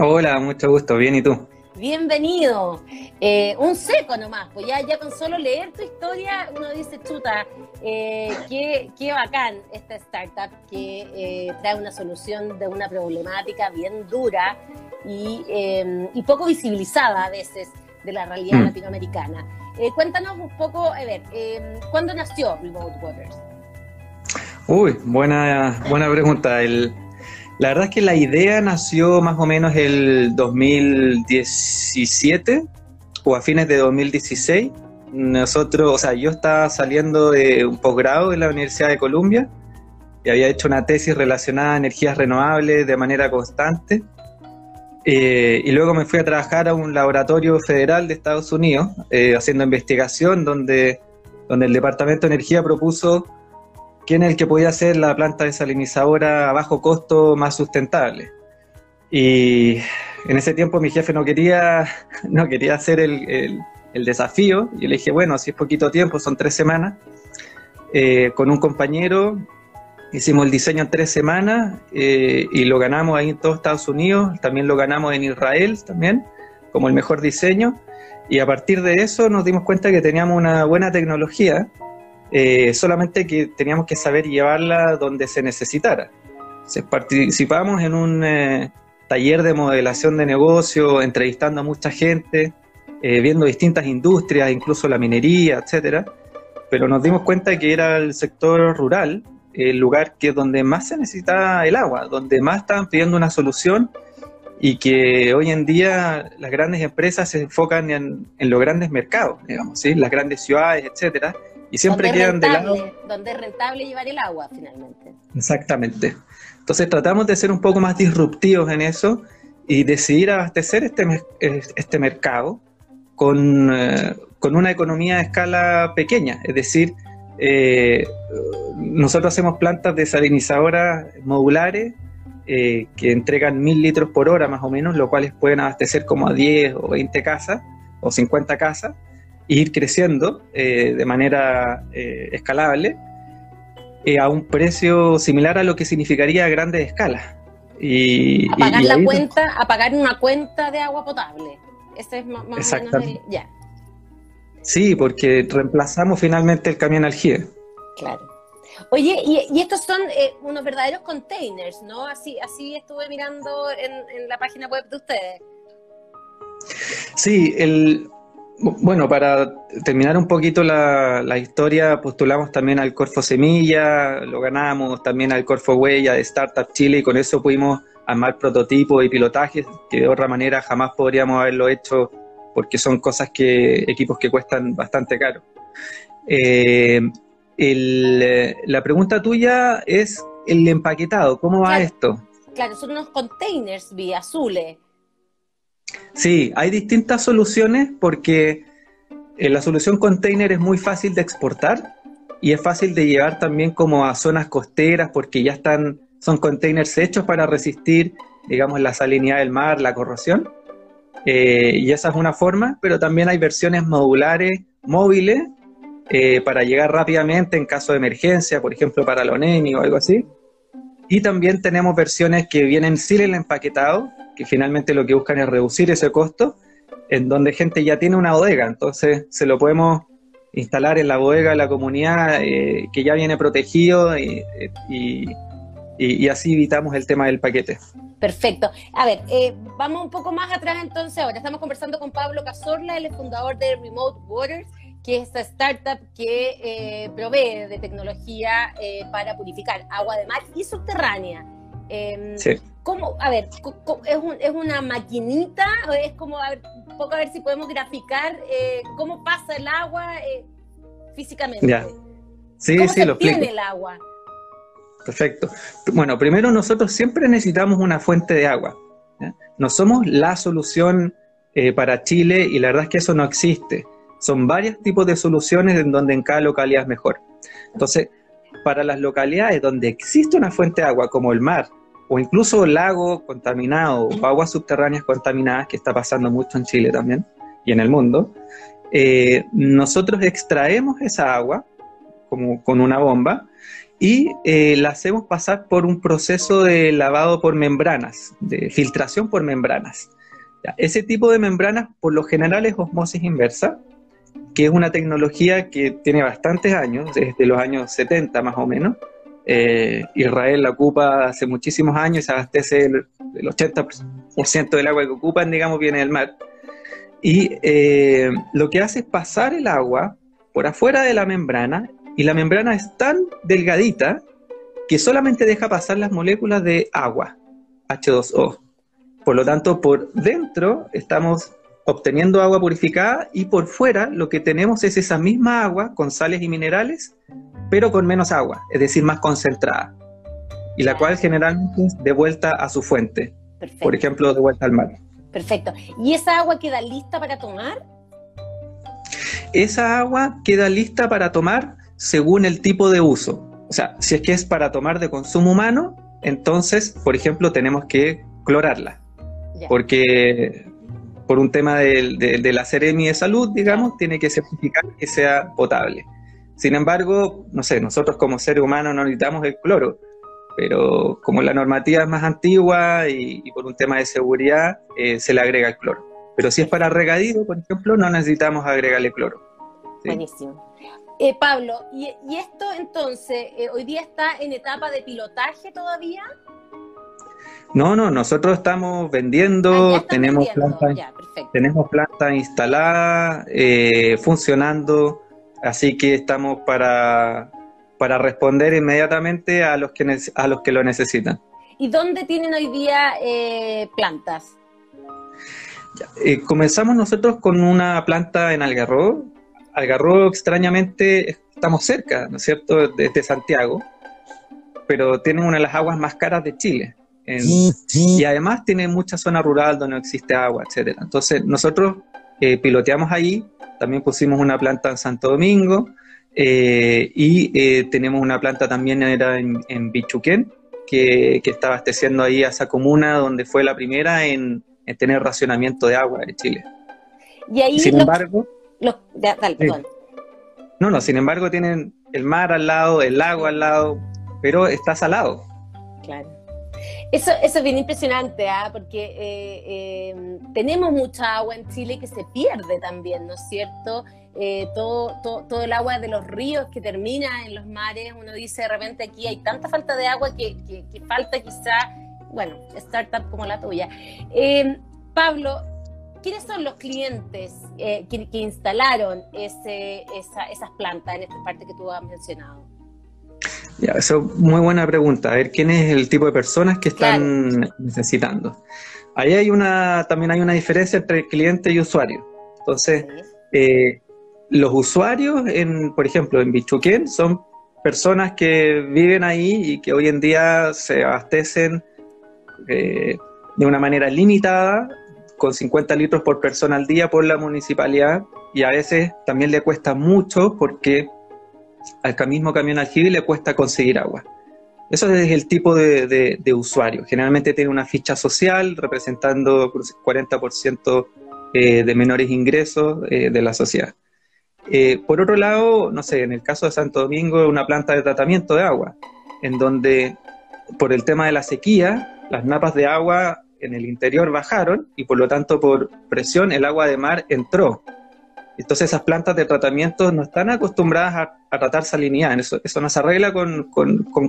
Hola, mucho gusto, bien, ¿y tú? Bienvenido. Eh, un seco nomás, pues ya, ya con solo leer tu historia uno dice, chuta, eh, qué, qué, bacán esta startup que eh, trae una solución de una problemática bien dura y, y poco visibilizada a veces de la realidad mm. latinoamericana. cuéntanos un poco, a ver, ¿cuándo nació Remote Waters? Uy, buena, buena pregunta. El, la verdad es que la idea nació más o menos el 2017 o a fines de 2016. Nosotros, o sea, yo estaba saliendo de un posgrado en la Universidad de Columbia y había hecho una tesis relacionada a energías renovables de manera constante. Eh, y luego me fui a trabajar a un laboratorio federal de Estados Unidos eh, haciendo investigación donde, donde el Departamento de Energía propuso quién es el que podía hacer la planta desalinizadora a bajo costo más sustentable. Y en ese tiempo mi jefe no quería, no quería hacer el, desafío. Y le dije, bueno, si es poquito tiempo, son tres semanas. Eh, con un compañero hicimos el diseño en tres semanas eh, y lo ganamos ahí en todos Estados Unidos. También lo ganamos en Israel, también, como el mejor diseño. Y a partir de eso nos dimos cuenta que teníamos una buena tecnología eh, solamente que teníamos que saber llevarla donde se necesitara. participamos en un eh, taller de modelación de negocio, entrevistando a mucha gente, eh, viendo distintas industrias, incluso la minería, etcétera, pero nos dimos cuenta que era el sector rural el lugar que donde más se necesita el agua, donde más estaban pidiendo una solución y que hoy en día las grandes empresas se enfocan en, en los grandes mercados, digamos, ¿sí? las grandes ciudades, etcétera, y siempre quedan de lado. Donde es rentable llevar el agua, finalmente. Exactamente. Entonces tratamos de ser un poco más disruptivos en eso y decidir abastecer este, este mercado con, eh, con una economía de escala pequeña. Es decir, eh, nosotros hacemos plantas desalinizadoras modulares eh, que entregan mil litros por hora más o menos, lo cual pueden abastecer como a 10 o 20 casas o 50 casas ir creciendo eh, de manera eh, escalable eh, a un precio similar a lo que significaría a grandes escalas. Y, a pagar la cuenta, a pagar una cuenta de agua potable. Ese es más, o menos el, ya. Sí, porque reemplazamos finalmente el camión aljibe. Claro. Oye, y, estos son unos verdaderos containers, ¿no? Así, así estuve mirando en, en la página web de ustedes. Sí, el, bueno, para terminar un poquito la, historia, postulamos también al Corfo Semilla, lo ganamos también al Corfo Huella de Startup Chile y con eso pudimos armar prototipos y pilotajes que de otra manera jamás podríamos haberlo hecho porque son cosas que, equipos que cuestan bastante caro. Eh, la pregunta tuya es el empaquetado, ¿cómo va esto? Claro, son unos containers vía azules Sí, hay distintas soluciones porque eh, la solución container es muy fácil de exportar y es fácil de llevar también como a zonas costeras porque ya están, son containers hechos para resistir, digamos, la salinidad del mar, la corrosión. Eh, y esa es una forma, pero también hay versiones modulares, móviles, eh, para llegar rápidamente en caso de emergencia, por ejemplo, para la ONEMI o algo así. Y también tenemos versiones que vienen sin el empaquetado, que finalmente lo que buscan es reducir ese costo, en donde gente ya tiene una bodega, entonces se lo podemos instalar en la bodega de la comunidad eh, que ya viene protegido y, y, así evitamos el tema del paquete. Perfecto. A ver, eh, vamos un poco más atrás entonces ahora. Estamos conversando con Pablo Cazorla, es fundador de Remote Waters, que es esta startup que eh, provee de tecnología para purificar agua de mar y subterránea. Em, sí. ¿Cómo, a ver, es, una maquinita? Es como, a ver, un poco a ver si podemos graficar eh, cómo pasa el agua eh, físicamente. Ya. Sí, ¿Cómo sí, se lo obtiene el agua? Perfecto. Bueno, primero nosotros siempre necesitamos una fuente de agua. No somos la solución eh, para Chile y la verdad es que eso no existe. Son varios tipos de soluciones en donde en cada localidad es mejor. Entonces, para las localidades donde existe una fuente de agua, como el mar, o incluso lago contaminado o aguas subterráneas contaminadas, que está pasando mucho en Chile también y en el mundo, eh, nosotros extraemos esa agua como con una bomba y eh, la hacemos pasar por un proceso de lavado por membranas, de filtración por membranas. Ese tipo de membranas por lo general es osmosis inversa, que es una tecnología que tiene bastantes años, desde los años 70 más o menos. Eh, Israel la ocupa hace muchísimos años, se abastece el, 80% del agua que ocupan, digamos, viene del mar. Y eh, lo que hace es pasar el agua por afuera de la membrana y la membrana es tan delgadita que solamente deja pasar las moléculas de agua, H2O. Por lo tanto, por dentro estamos obteniendo agua purificada y por fuera lo que tenemos es esa misma agua con sales y minerales, pero con menos agua, es decir, más concentrada, y la cual generalmente es de vuelta a su fuente, por ejemplo, de vuelta al mar. Perfecto. ¿Y esa agua queda lista para tomar? Esa agua queda lista para tomar según el tipo de uso. O sea, si es que es para tomar de consumo humano, entonces, por ejemplo, tenemos que clorarla. Porque por un tema de, la Ceremi de salud, digamos, tiene que certificar que sea potable. Sin embargo, no sé, nosotros como seres humanos no necesitamos el cloro, pero como la normativa es más antigua y, por un tema de seguridad, eh, se le agrega el cloro. Pero si es para regadío, por ejemplo, no necesitamos agregarle cloro. Buenísimo. Eh, Pablo, ¿y, esto entonces eh, hoy día está en etapa de pilotaje todavía? No, no, nosotros estamos vendiendo, ah, tenemos, planta, tenemos planta instalada, eh, funcionando, así que estamos para, para responder inmediatamente a los que, a los que lo necesitan. ¿Y dónde tienen hoy día plantas? comenzamos nosotros con una planta en Algarrobo, Algarrobo extrañamente estamos cerca, ¿no es cierto?, desde Santiago, pero tiene una de las aguas más caras de Chile. Y además tiene mucha zona rural donde no existe agua, etcétera. Entonces nosotros eh, piloteamos ahí, también pusimos una planta en Santo Domingo eh, y eh, tenemos una planta también en, en Bichuquén, que, que, está abasteciendo ahí a esa comuna donde fue la primera en, tener racionamiento de agua de Chile. Y ahí Sin embargo, perdón. No, no, sin embargo tienen el mar al lado, el lago al lado, pero está salado. Claro. Eso, es bien impresionante, ¿ah? porque eh, eh, tenemos mucha agua en Chile que se pierde también, ¿no es cierto? Eh, todo, el agua de los ríos que termina en los mares, uno dice de repente aquí hay tanta falta de agua que, falta quizá, bueno, startup como la tuya. Pablo, ¿Quiénes son los clientes eh, que, instalaron esas plantas en esta parte que tú has mencionado? Ya, eso es muy buena pregunta. A ver, ¿quién es el tipo de personas que están necesitando? Ahí hay una, también hay una diferencia entre cliente y usuario. Entonces, eh, los usuarios, en, por ejemplo, en Bichuquén, son personas que viven ahí y que hoy en día se abastecen eh, de una manera limitada con 50 litros por persona al día por la municipalidad y a veces también le cuesta mucho porque al mismo camión aljibe le cuesta conseguir agua. Eso es el tipo de, usuario. Generalmente tiene una ficha social representando 40% eh, de menores ingresos eh, de la sociedad. Eh, por otro lado, no sé, en el caso de Santo Domingo, una planta de tratamiento de agua, en donde por el tema de la sequía, las napas de agua en el interior bajaron y por lo tanto por presión el agua de mar entró. Entonces esas plantas de tratamiento no están acostumbradas a, tratar salinidad, eso, eso no se arregla con,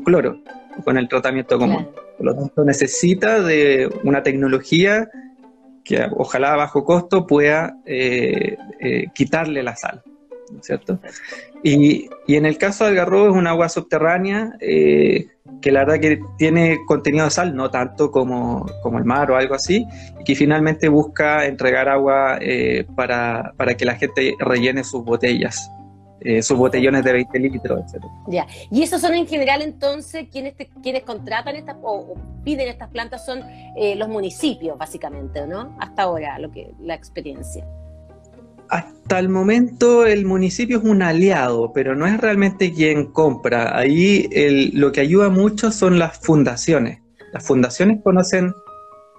cloro, con el tratamiento común. Por lo tanto necesita de una tecnología que ojalá a bajo costo pueda eh, eh, quitarle la sal. ¿no es cierto? Y, y, en el caso del garrobo es un agua subterránea eh, que la verdad que tiene contenido de sal, no tanto como, como el mar o algo así, y que finalmente busca entregar agua eh, para, para, que la gente rellene sus botellas. Eh, sus botellones de 20 litros, etc. Ya, y esos son en general entonces quienes, quienes contratan estas o, piden estas plantas son los municipios, básicamente, ¿no? Hasta ahora, lo que la experiencia. Hasta el momento el municipio es un aliado, pero no es realmente quien compra. Ahí lo que ayuda mucho son las fundaciones. Las fundaciones conocen,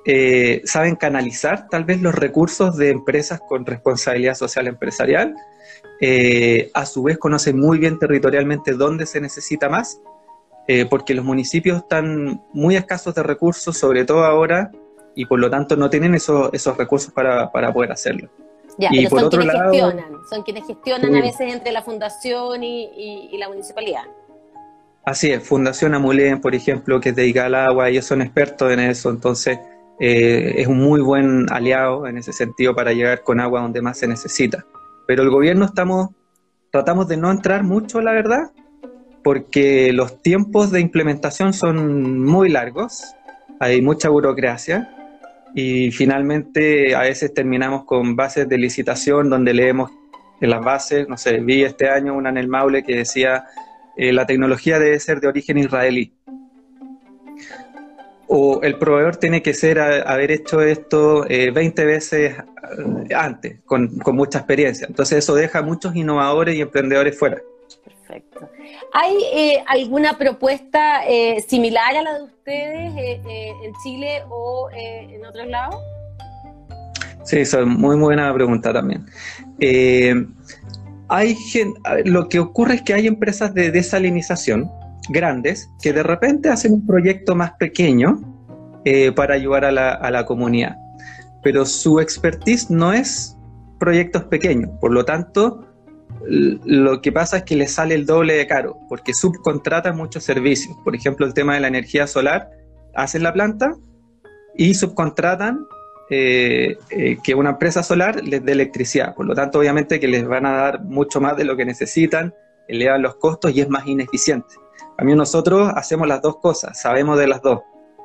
eh, saben canalizar tal vez los recursos de empresas con responsabilidad social empresarial. Eh, a su vez conocen muy bien territorialmente dónde se necesita más eh, porque los municipios están muy escasos de recursos, sobre todo ahora, y por lo tanto no tienen esos, recursos para poder hacerlo. Ya, y por son otro quienes lado, gestionan, son quienes gestionan a veces entre la fundación y, y, la municipalidad. Así es, Fundación Amulén, por ejemplo, que es de Agua, ellos son expertos en eso, entonces eh, es un muy buen aliado en ese sentido para llegar con agua donde más se necesita. Pero el gobierno estamos, tratamos de no entrar mucho, la verdad, porque los tiempos de implementación son muy largos, hay mucha burocracia y finalmente a veces terminamos con bases de licitación donde leemos en las bases, no sé, vi este año una en el Maule que decía eh, la tecnología debe ser de origen israelí. O el proveedor tiene que ser haber hecho esto 20 eh, veces eh, antes, con, con mucha experiencia. Entonces eso deja a muchos innovadores y emprendedores fuera. Perfecto. ¿Hay eh, alguna propuesta eh, similar a la de ustedes eh, en Chile o en otros lados? Sí, eso es muy, buena pregunta también. hay lo que ocurre es que hay empresas de desalinización grandes que de repente hacen un proyecto más pequeño para ayudar a la comunidad, pero su expertise no es proyectos pequeños, por lo tanto, lo que pasa es que les sale el doble de caro, porque subcontratan muchos servicios. Por ejemplo, el tema de la energía solar, hacen la planta y subcontratan eh, eh, que una empresa solar les dé electricidad. Por lo tanto, obviamente que les van a dar mucho más de lo que necesitan, elevan los costos y es más ineficiente. A mí nosotros hacemos las dos cosas, sabemos de las dos.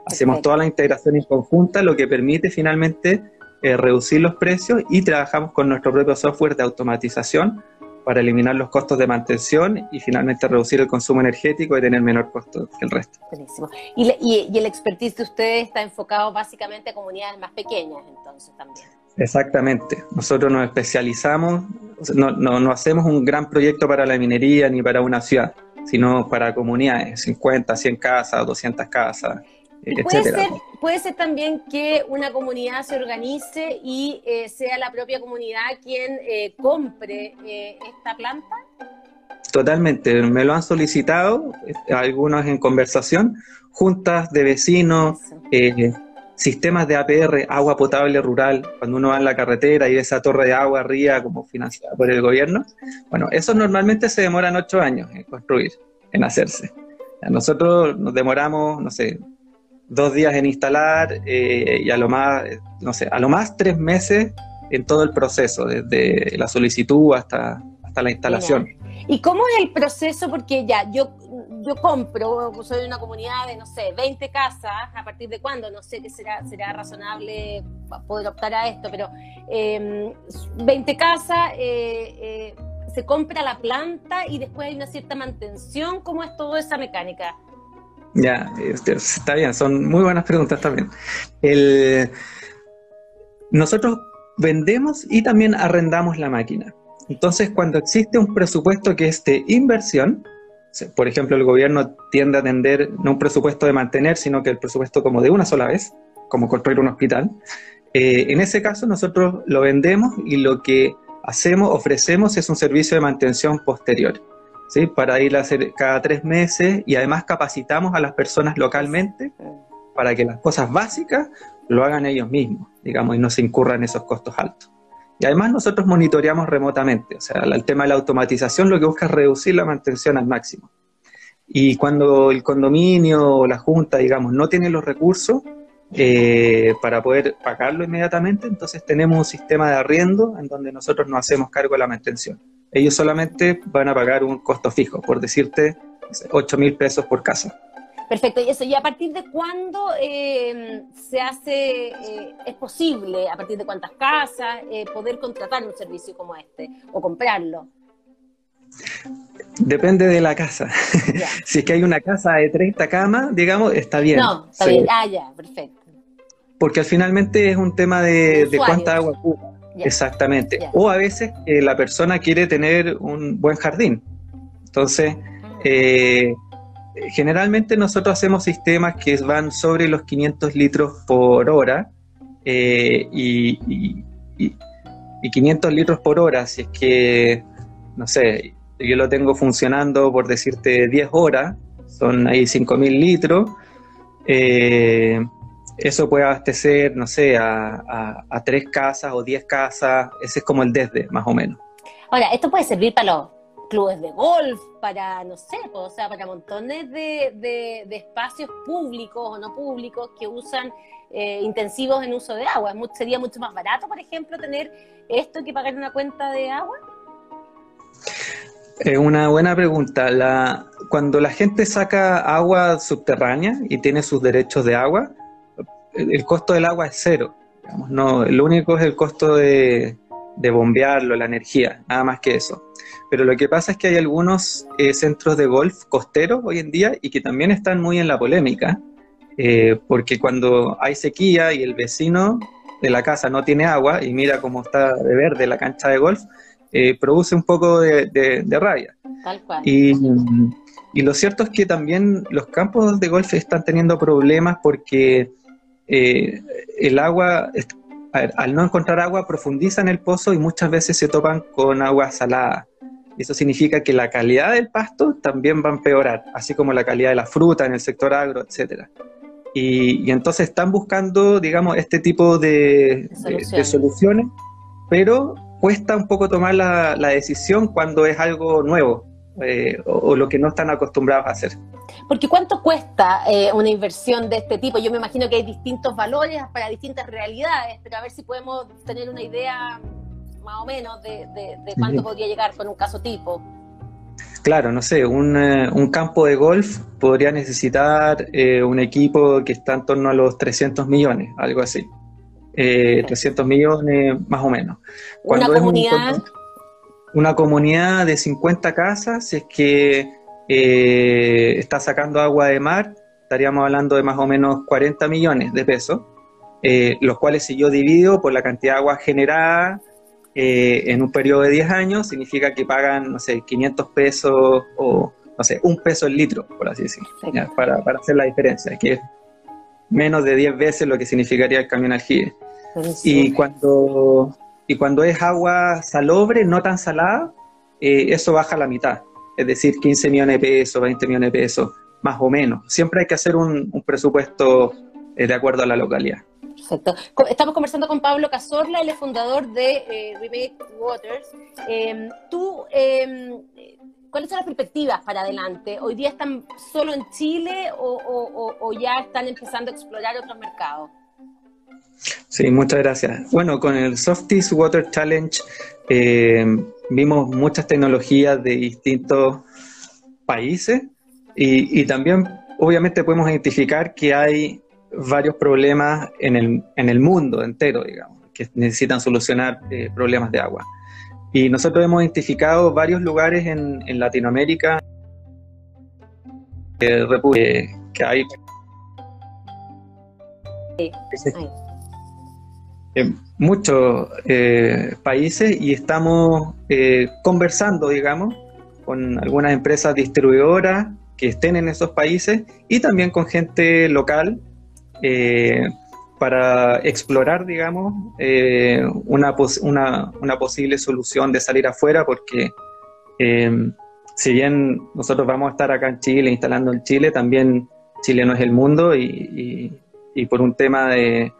Hacemos toda la integración en conjunta, lo que permite finalmente eh, reducir los precios y trabajamos con nuestro propio software de automatización para eliminar los costos de mantención y finalmente reducir el consumo energético y tener menor costo que el resto. Buenísimo. Y, el expertise de ustedes está enfocado básicamente a comunidades más pequeñas, entonces también. Exactamente. Nosotros nos especializamos, no, no, hacemos un gran proyecto para la minería ni para una ciudad, sino para comunidades, 50, 100 casas, 200 casas. Puede ser, puede ser también que una comunidad se organice y eh, sea la propia comunidad quien eh, compre eh, esta planta. Totalmente, me lo han solicitado, algunos en conversación, juntas de vecinos, sistemas de APR, agua potable rural, cuando uno va en la carretera y ve esa torre de agua arriba como financiada por el gobierno. Bueno, eso normalmente se demoran ocho años en construir, en hacerse. Nosotros nos demoramos, no sé, dos días en instalar eh, y a lo más, no sé, a lo más tres meses en todo el proceso, desde la solicitud hasta, hasta la instalación. ¿Y cómo es el proceso? Porque ya, yo, yo compro, soy de una comunidad de, no sé, 20 casas, ¿a partir de cuándo? No sé qué será, será razonable poder optar a esto, pero 20 em, casas, eh, eh, se compra la planta y después hay una cierta mantención. ¿Cómo es toda esa mecánica? Ya, este, está bien, son muy buenas preguntas también. nosotros vendemos y también arrendamos la máquina. Entonces, cuando existe un presupuesto que es de inversión, por ejemplo, el gobierno tiende a atender no un presupuesto de mantener, sino que el presupuesto como de una sola vez, como construir un hospital. Eh, en ese caso, nosotros lo vendemos y lo que hacemos, ofrecemos es un servicio de mantención posterior. ¿Sí? para ir a hacer cada tres meses y además capacitamos a las personas localmente para que las cosas básicas lo hagan ellos mismos, digamos, y no se incurran esos costos altos. Y además nosotros monitoreamos remotamente, o sea, el tema de la automatización lo que busca es reducir la mantención al máximo. Y cuando el condominio o la junta, digamos, no tiene los recursos eh, para poder pagarlo inmediatamente, entonces tenemos un sistema de arriendo en donde nosotros no hacemos cargo de la mantención ellos solamente van a pagar un costo fijo, por decirte, 8 mil pesos por casa. Perfecto, y eso, ¿y a partir de cuándo eh, se hace, eh, es posible, a partir de cuántas casas, eh, poder contratar un servicio como este o comprarlo? Depende de la casa. si es que hay una casa de 30 camas, digamos, está bien. No, está bien, ah, ya, perfecto. Porque finalmente es un tema de, de cuánta agua ocupa. Exactamente. O a veces la persona quiere tener un buen jardín. Entonces, eh, generalmente nosotros hacemos sistemas que van sobre los 500 litros por hora eh, y, 500 litros por hora, si es que, no sé, yo lo tengo funcionando por decirte 10 horas, son ahí 5.000 litros. Eh, eso puede abastecer, no sé, a, a, tres casas o diez casas, ese es como el desde, más o menos. Ahora, esto puede servir para los clubes de golf, para, no sé, o sea, para montones de, de, espacios públicos o no públicos que usan eh, intensivos en uso de agua. ¿Sería mucho más barato, por ejemplo, tener esto que pagar una cuenta de agua? Es una buena pregunta. Cuando la gente saca agua subterránea y tiene sus derechos de agua, el, costo del agua es cero. no, lo único es el costo de, bombearlo, la energía, nada más que eso. Pero lo que pasa es que hay algunos eh, centros de golf costeros hoy en día y que también están muy en la polémica, eh, porque cuando hay sequía y el vecino de la casa no tiene agua y mira cómo está de verde la cancha de golf, eh, produce un poco de, rabia. Tal cual. Y, y, lo cierto es que también los campos de golf están teniendo problemas porque eh, el agua, al no encontrar agua, profundizan el pozo y muchas veces se topan con agua salada. Eso significa que la calidad del pasto también va a empeorar, así como la calidad de la fruta en el sector agro, etcétera. Y, entonces están buscando, digamos, este tipo de, soluciones, pero cuesta un poco tomar la, decisión cuando es algo nuevo eh, o, lo que no están acostumbrados a hacer. Porque ¿cuánto cuesta eh, una inversión de este tipo? Yo me imagino que hay distintos valores para distintas realidades, pero a ver si podemos tener una idea más o menos de, cuánto podría llegar con un caso tipo. Claro, no sé, un, eh, campo de golf podría necesitar un equipo que está en torno a los 300 millones, algo así eh, 300 millones más o menos. Cuando una comunidad... una comunidad de 50 casas, si es que eh, está sacando agua de mar, estaríamos hablando de más o menos 40 millones de pesos, eh, los cuales si yo divido por la cantidad de agua generada eh, en un periodo de 10 años, significa que pagan, no sé, 500 pesos o, no sé, un peso el litro, por así decirlo, para, para, hacer la diferencia, que es menos de 10 veces lo que significaría el camión aljibe. Y cuando, y cuando es agua salobre, no tan salada, eh, eso baja a la mitad. Es decir, 15 millones de pesos, 20 millones de pesos, más o menos. Siempre hay que hacer un, presupuesto eh, de acuerdo a la localidad. Perfecto. Estamos conversando con Pablo Cazorla, él es fundador de eh, Remake Waters. Em, tú, em, ¿cuáles son las perspectivas para adelante? ¿Hoy día están solo en Chile o ya están empezando a explorar otros mercados? Sí, muchas gracias. Bueno, con el Softies Water Challenge eh, vimos muchas tecnologías de distintos países y, también obviamente podemos identificar que hay varios problemas en el, en el mundo entero, digamos, que necesitan solucionar eh, problemas de agua. Y nosotros hemos identificado varios lugares en, en Latinoamérica eh, que hay en muchos eh, países y estamos eh, conversando, digamos, con algunas empresas distribuidoras que estén en esos países y también con gente local eh, para explorar, digamos, una, una, una, posible solución de salir afuera, porque si bien nosotros vamos a estar acá en Chile, instalando en Chile, también Chile no es el mundo y por un tema de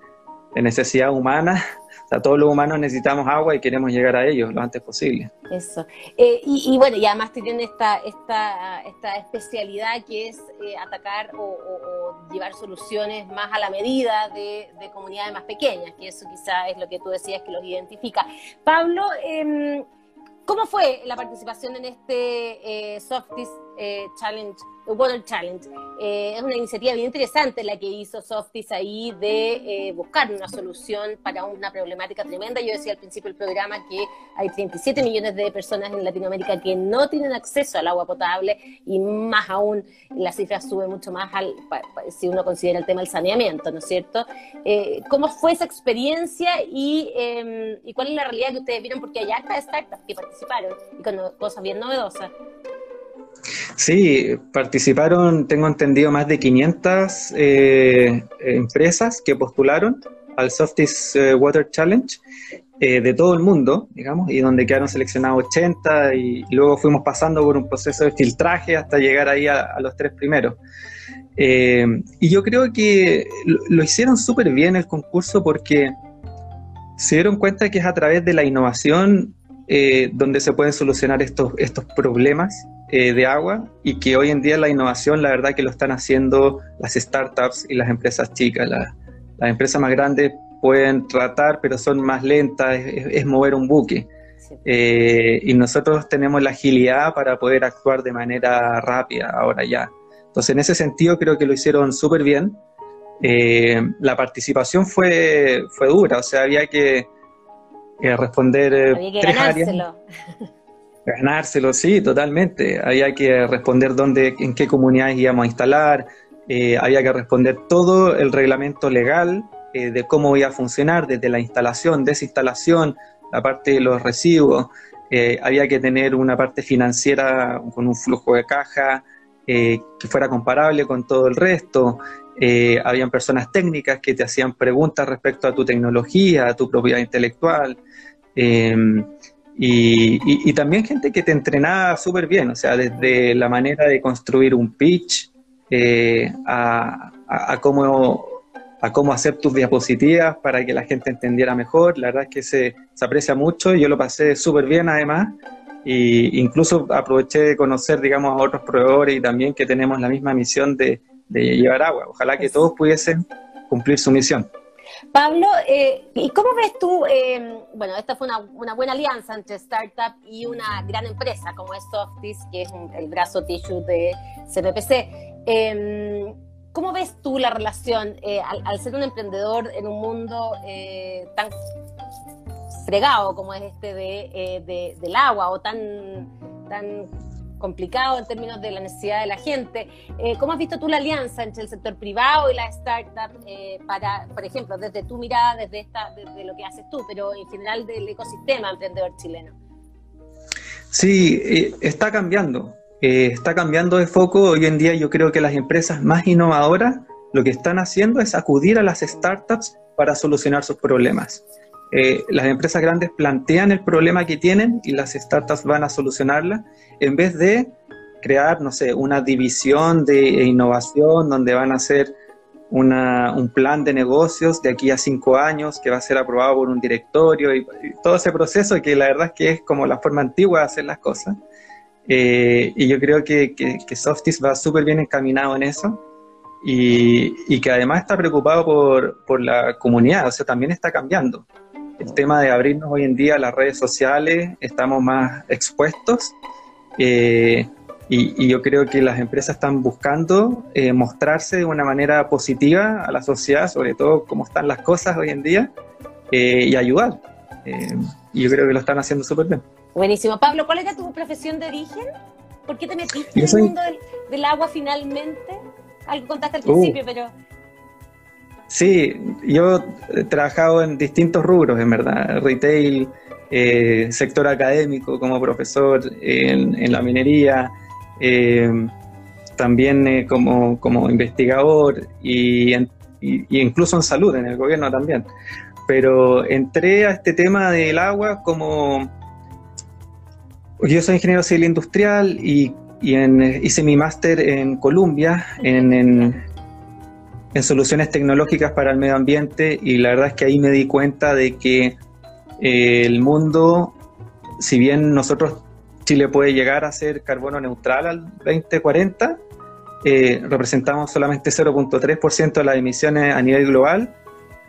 necesidad humana. O sea, todos los humanos necesitamos agua y queremos llegar a ellos lo antes posible. Eso. Eh, y, bueno, y además tienen esta, esta, esta especialidad que es eh, atacar o, llevar soluciones más a la medida de, comunidades más pequeñas, que eso quizá es lo que tú decías que los identifica. Pablo, eh, ¿cómo fue la participación en este eh, Softies Challenge Water Challenge. Eh, es una iniciativa bien interesante la que hizo Softies ahí de eh, buscar una solución para una problemática tremenda. Yo decía al principio del programa que hay 37 millones de personas en Latinoamérica que no tienen acceso al agua potable y más aún la cifra sube mucho más al, si uno considera el tema del saneamiento, ¿no es cierto? Eh, ¿Cómo fue esa experiencia y, em, y, cuál es la realidad que ustedes vieron? Porque hay hartas startups que participaron y con cosas bien novedosas. Sí, participaron, tengo entendido, más de 500 eh, empresas que postularon al Softies eh, Water Challenge eh, de todo el mundo, digamos, y donde quedaron seleccionados 80 y, luego fuimos pasando por un proceso de filtraje hasta llegar ahí a, los tres primeros. Y yo creo que lo, hicieron súper bien el concurso porque se dieron cuenta que es a través de la innovación donde se pueden solucionar estos, estos problemas de agua y que hoy en día la innovación, la verdad que lo están haciendo las startups y las empresas chicas. las empresas más grandes pueden tratar, pero son más lentas, es, mover un buque. Eh, y nosotros tenemos la agilidad para poder actuar de manera rápida ahora ya. Entonces, en ese sentido, creo que lo hicieron súper bien. Eh, la participación fue, fue dura, o sea, había que eh, responder había que tres ganárselo. Ganárselo, sí, totalmente. Había que responder dónde, en qué comunidades íbamos a instalar, había que responder todo el reglamento legal eh, de cómo iba a funcionar, desde la instalación, desinstalación, la parte de los residuos. Eh, había que tener una parte financiera con un flujo de caja eh, que fuera comparable con todo el resto. habían personas técnicas que te hacían preguntas respecto a tu tecnología, a tu propiedad intelectual. Em, y, también gente que te entrenaba súper bien, o sea, desde la manera de construir un pitch a, a, cómo a cómo hacer tus diapositivas para que la gente entendiera mejor. La verdad es que se, se aprecia mucho y yo lo pasé súper bien además. Y incluso aproveché de conocer, digamos, a otros proveedores y también que tenemos la misma misión de, de llevar agua. Ojalá que todos pudiesen cumplir su misión. Pablo, eh, ¿y cómo ves tú? Eh, bueno, esta fue una, buena alianza entre startup y una gran empresa como es Softis, que es el brazo tissue de CPPC. Eh, ¿Cómo ves tú la relación eh, al, ser un emprendedor en un mundo eh, tan fregado como es este eh, del agua o tan, tan complicado en términos de la necesidad de la gente? ¿Cómo has visto tú la alianza entre el sector privado y la startup para, por ejemplo, desde tu mirada, desde, esta, desde lo que haces tú, pero en general del ecosistema emprendedor chileno? Sí, está cambiando está cambiando de foco. Hoy en día yo creo que las empresas más innovadoras lo que están haciendo es acudir a las startups para solucionar sus problemas. Eh, las empresas grandes plantean el problema que tienen y las startups van a solucionarla en vez de crear, no sé, una división de innovación donde van a hacer un plan de negocios de aquí a cinco años que va a ser aprobado por un directorio y, y todo ese proceso que la verdad es que es como la forma antigua de hacer las cosas. Eh, y yo creo que, que, Softis va súper bien encaminado en eso y, y, que además está preocupado por, por, la comunidad, o sea, también está cambiando. El tema de abrirnos hoy en día a las redes sociales, estamos más expuestos eh, y, y, yo creo que las empresas están buscando eh, mostrarse de una manera positiva a la sociedad, sobre todo cómo están las cosas hoy en día, y ayudar. y yo creo que lo están haciendo súper bien. Buenísimo. Pablo, ¿cuál era tu profesión de origen? ¿Por qué te metiste en el mundo del, agua finalmente? Algo contaste al uh. principio, pero... Sí, yo he trabajado en distintos rubros, en verdad. Retail, eh, sector académico como profesor en, la minería, eh, también eh, como, como, investigador y, y, incluso en salud, en el gobierno también. Pero entré a este tema del agua como yo soy ingeniero civil industrial y, hice mi máster en Colombia en, en, soluciones tecnológicas para el medio ambiente y la verdad es que ahí me di cuenta de que eh, el mundo, si bien nosotros Chile puede llegar a ser carbono neutral al 2040, eh, representamos solamente 0.3% de las emisiones a nivel global,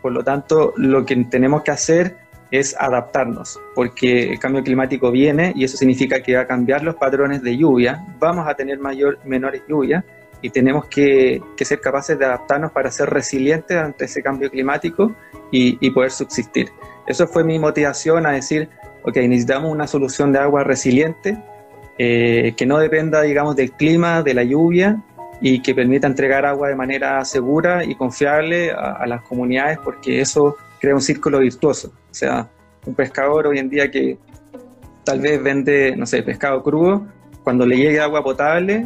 por lo tanto lo que tenemos que hacer es adaptarnos, porque el cambio climático viene y eso significa que va a cambiar los patrones de lluvia, vamos a tener mayor, menores lluvias y tenemos que, ser capaces de adaptarnos para ser resilientes ante ese cambio climático y, poder subsistir. Eso fue mi motivación a decir, ok, necesitamos una solución de agua resiliente eh, que no dependa, digamos, del clima, de la lluvia y que permita entregar agua de manera segura y confiable a las comunidades porque eso crea un círculo virtuoso. O sea, un pescador hoy en día que tal vez vende, no sé, pescado crudo, cuando le llegue agua potable,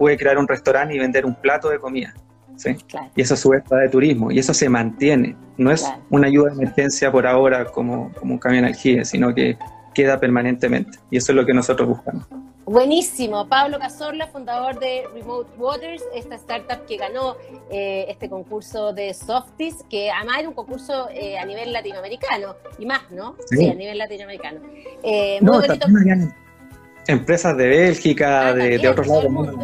puede crear un restaurante y vender un plato de comida. ¿sí? Y eso a su vez de turismo, y eso se mantiene. No es una ayuda de emergencia por ahora como, como un camión aljibe, sino que queda permanentemente. Y eso es lo que nosotros buscamos. Buenísimo. Pablo Cazorla, fundador de Remote Waters, esta startup que ganó eh, este concurso de Softies, que además era un concurso eh, a nivel latinoamericano y más, ¿no? Sí, a nivel latinoamericano. Eh, no, también empresas de Bélgica, ah, de, otros lados del mundo.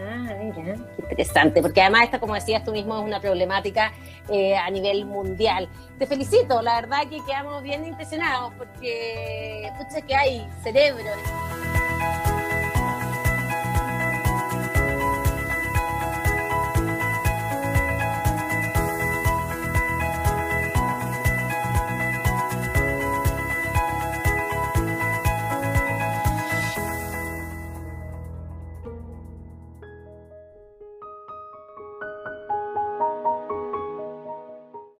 Ah, mira, qué interesante, porque además esta, como decías tú mismo, es una problemática eh, a nivel mundial. Te felicito, la verdad que quedamos bien impresionados porque, escucha que hay cerebro.